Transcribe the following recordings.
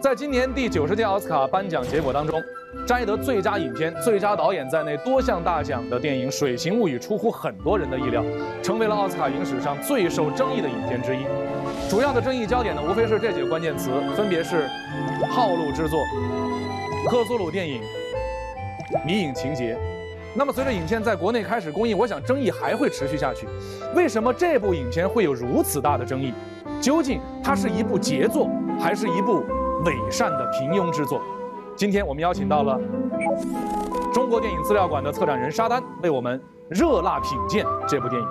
在今年第九十届奥斯卡颁奖结果当中，摘得最佳影片、最佳导演在内多项大奖的电影《水形物语》出乎很多人的意料，成为了奥斯卡影史上最受争议的影片之一。主要的争议焦点呢，无非是这几个关键词，分别是套路制作、克苏鲁电影、迷影情节。那么，随着影片在国内开始公映，我想争议还会持续下去。为什么这部影片会有如此大的争议？究竟它是一部杰作，还是一部伪善的平庸之作？今天我们邀请到了中国电影资料馆的策展人沙丹，为我们热辣品鉴这部电影。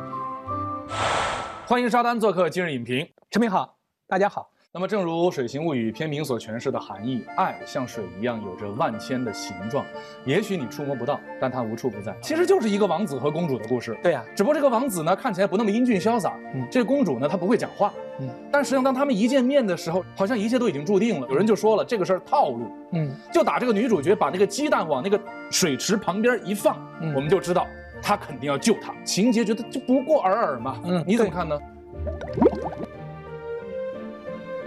欢迎沙丹做客今日影评。陈明好，大家好。那么，正如《水形物语》片名所诠释的含义，爱像水一样有着万千的形状，也许你触摸不到，但它无处不在。其实就是一个王子和公主的故事。对呀，只不过这个王子呢看起来不那么英俊潇洒，嗯，这个公主呢她不会讲话，嗯，但实际上当他们一见面的时候，好像一切都已经注定了。有人就说了，这个事儿套路，嗯，就打这个女主角把那个鸡蛋往那个水池旁边一放，嗯，我们就知道她肯定要救她。情节觉得就不过尔尔嘛，嗯，你怎么看呢？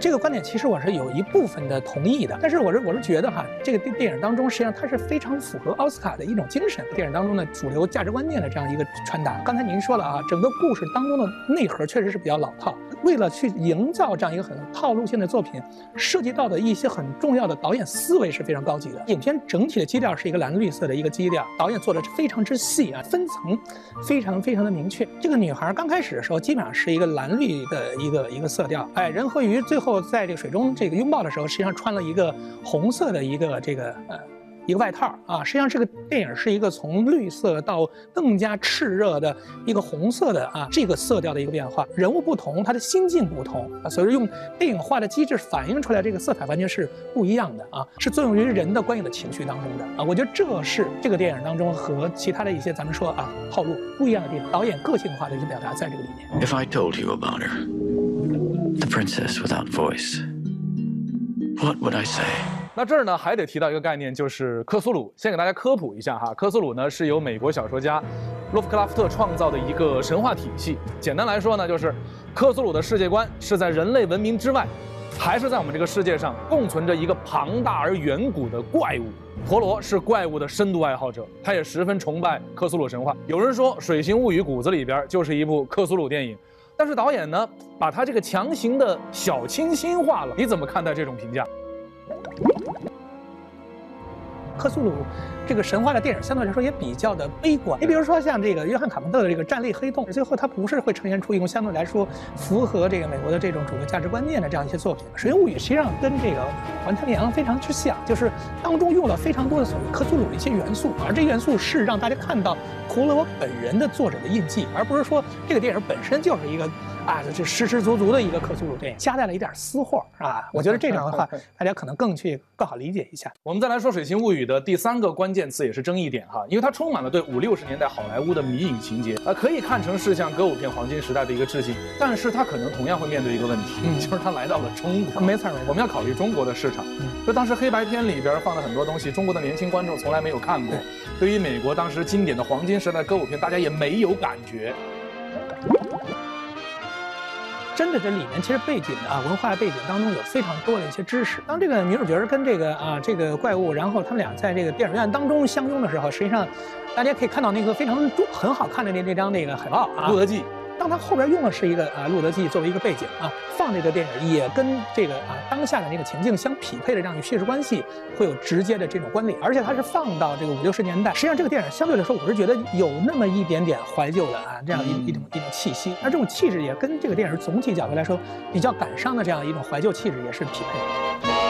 这个观点其实我是有一部分的同意的，但是我是我是觉得哈，这个电电影当中实际上它是非常符合奥斯卡的一种精神，电影当中的主流价值观念的这样一个传达。刚才您说了啊，整个故事当中的内核确实是比较老套，为了去营造这样一个很套路性的作品，涉及到的一些很重要的导演思维是非常高级的。影片整体的基调是一个蓝绿色的一个基调，导演做的非常之细啊，分层非常非常的明确。这个女孩刚开始的时候基本上是一个蓝绿的一个一个色调，哎，人和鱼最后。在这个水中这个拥抱的时候，实际上穿了一个红色的一个这个呃一个外套啊。实际上这个电影是一个从绿色到更加炽热的一个红色的啊这个色调的一个变化。人物不同，他的心境不同啊，所以用电影化的机制反映出来这个色彩完全是不一样的啊，是作用于人的观影的情绪当中的啊。我觉得这是这个电影当中和其他的一些咱们说啊套路不一样的地方，导演个性化的一些表达在这个里面。If I told you about her. The princess without voice. What would I say? 那这儿呢，还得提到一个概念，就是克苏鲁。先给大家科普一下哈，克苏鲁呢是由美国小说家洛夫克拉夫特创造的一个神话体系。简单来说呢，就是克苏鲁的世界观是在人类文明之外，还是在我们这个世界上共存着一个庞大而远古的怪物。陀螺是怪物的深度爱好者，他也十分崇拜克苏鲁神话。有人说，《水形物语》骨子里边就是一部克苏鲁电影。但是导演呢，把他这个强行的小清新化了，你怎么看待这种评价？克苏鲁这个神话的电影相对来说也比较的悲观。你比如说像这个约翰卡彭特的这个《战栗黑洞》，最后它不是会呈现出一种相对来说符合这个美国的这种主流价值观念的这样一些作品。《水形物语》实际上跟这个《环太平洋》非常之像，就是当中用了非常多的所谓克苏鲁的一些元素，而这元素是让大家看到陀螺本人的作者的印记，而不是说这个电影本身就是一个。啊，这实实足足的一个克苏鲁电影，夹带了一点私货，是吧？我觉得这样的话，大家可能更去更好理解一下。我们再来说《水形物语》的第三个关键词，也是争议点哈，因为它充满了对五六十年代好莱坞的迷影情节，呃，可以看成是向歌舞片黄金时代的一个致敬，但是它可能同样会面对一个问题，就是它来到了中国。没错，我们要考虑中国的市场。就当时黑白片里边放了很多东西，中国的年轻观众从来没有看过。对于美国当时经典的黄金时代歌舞片，大家也没有感觉。真的，这里面其实背景啊，文化背景当中有非常多的一些知识。当这个女主角跟这个啊这个怪物，然后他们俩在这个电影院当中相拥的时候，实际上，大家可以看到那个非常很好看的那那张那个海报啊，《路德记》。当他后边用的是一个啊《路德记》作为一个背景啊，放这个电影也跟这个啊当下的那个情境相匹配的这样一个叙事关系，会有直接的这种关联。而且它是放到这个五六十年代，实际上这个电影相对来说，我是觉得有那么一点点怀旧的啊这样一一种一种气息。而这种气质也跟这个电影总体角度来说比较感伤的这样一种怀旧气质也是匹配的。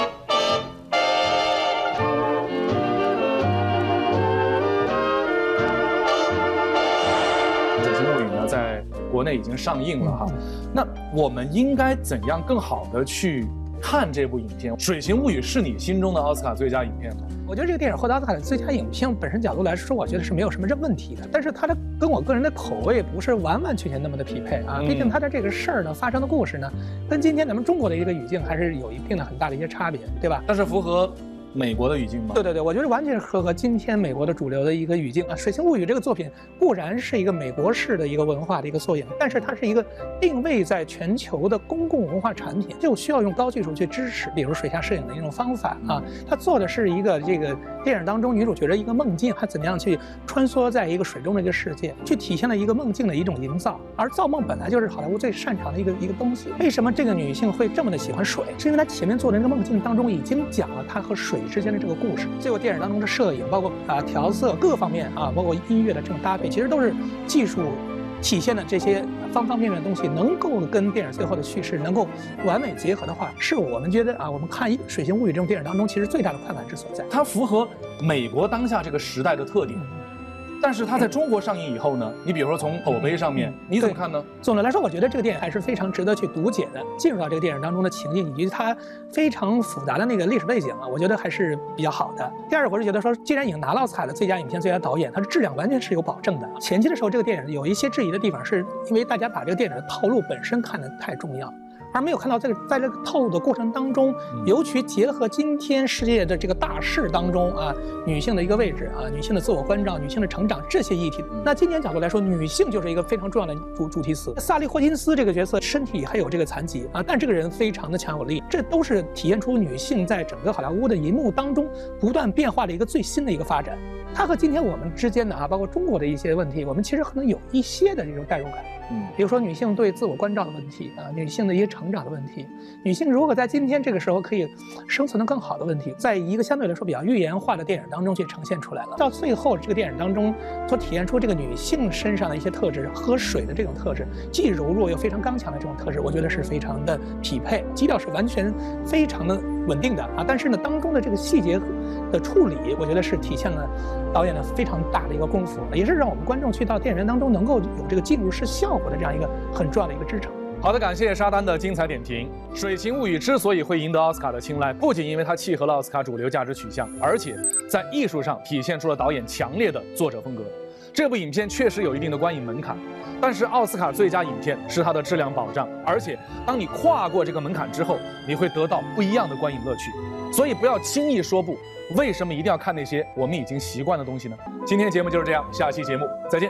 在国内已经上映了哈，那我们应该怎样更好的去看这部影片？《水形物语》是你心中的奥斯卡最佳影片吗？我觉得这个电影获得奥斯卡的最佳影片本身角度来说，我觉得是没有什么问题的。但是它的跟我个人的口味不是完完全全那么的匹配啊。毕竟它的这个事儿呢，发生的故事呢，跟今天咱们中国的一个语境还是有一定的很大的一些差别，对吧？但是符合。美国的语境吗？对对对，我觉得完全是合合今天美国的主流的一个语境啊。《水形物语》这个作品固然是一个美国式的一个文化的一个缩影，但是它是一个定位在全球的公共文化产品，就需要用高技术去支持，比如水下摄影的一种方法啊。它做的是一个这个电影当中女主角的一个梦境，她怎么样去穿梭在一个水中的一个世界，去体现了一个梦境的一种营造。而造梦本来就是好莱坞最擅长的一个一个东西。为什么这个女性会这么的喜欢水？是因为她前面做的那个梦境当中已经讲了她和水之间的这个故事。最后电影当中的摄影，包括啊调色各方面啊，包括音乐的这种搭配，其实都是技术体现的这些方方面面的东西，能够跟电影最后的叙事能够完美结合的话，是我们觉得啊，我们看《水形物语》这种电影当中，其实最大的快感之所在。它符合美国当下这个时代的特点。但是它在中国上映以后呢？你比如说从口碑上面，你怎么看呢？总的来说，我觉得这个电影还是非常值得去读解的。进入到这个电影当中的情境以及它非常复杂的那个历史背景啊，我觉得还是比较好的。第二，我是觉得说，既然已经拿了奥斯卡的最佳影片、最佳导演，它的质量完全是有保证的。前期的时候，这个电影有一些质疑的地方，是因为大家把这个电影的套路本身看得太重要。而没有看到这个，在这个套路的过程当中，尤其结合今天世界的这个大势当中啊，女性的一个位置啊，女性的自我关照、女性的成长这些议题，那今年角度来说，女性就是一个非常重要的主主题词。萨利霍金斯这个角色身体还有这个残疾啊，但这个人非常的强有力，这都是体现出女性在整个好莱坞的银幕当中不断变化的一个最新的一个发展。它和今天我们之间的啊，包括中国的一些问题，我们其实可能有一些的这种代入感。嗯，比如说女性对自我关照的问题啊，女性的一些成长的问题，女性如何在今天这个时候可以生存的更好的问题，在一个相对来说比较寓言化的电影当中去呈现出来了。到最后，这个电影当中所体现出这个女性身上的一些特质，喝水的这种特质，既柔弱又非常刚强的这种特质，我觉得是非常的匹配，基调是完全非常的稳定的啊。但是呢，当中的这个细节的处理，我觉得是体现了导演的非常大的一个功夫，也是让我们观众去到电影当中能够有这个进入式效。果的这样一个很重要的一个支撑。好的，感谢沙丹的精彩点评。《水形物语》之所以会赢得奥斯卡的青睐，不仅因为它契合了奥斯卡主流价值取向，而且在艺术上体现出了导演强烈的作者风格。这部影片确实有一定的观影门槛，但是奥斯卡最佳影片是它的质量保障，而且当你跨过这个门槛之后，你会得到不一样的观影乐趣。所以不要轻易说不。为什么一定要看那些我们已经习惯的东西呢？今天节目就是这样，下期节目再见。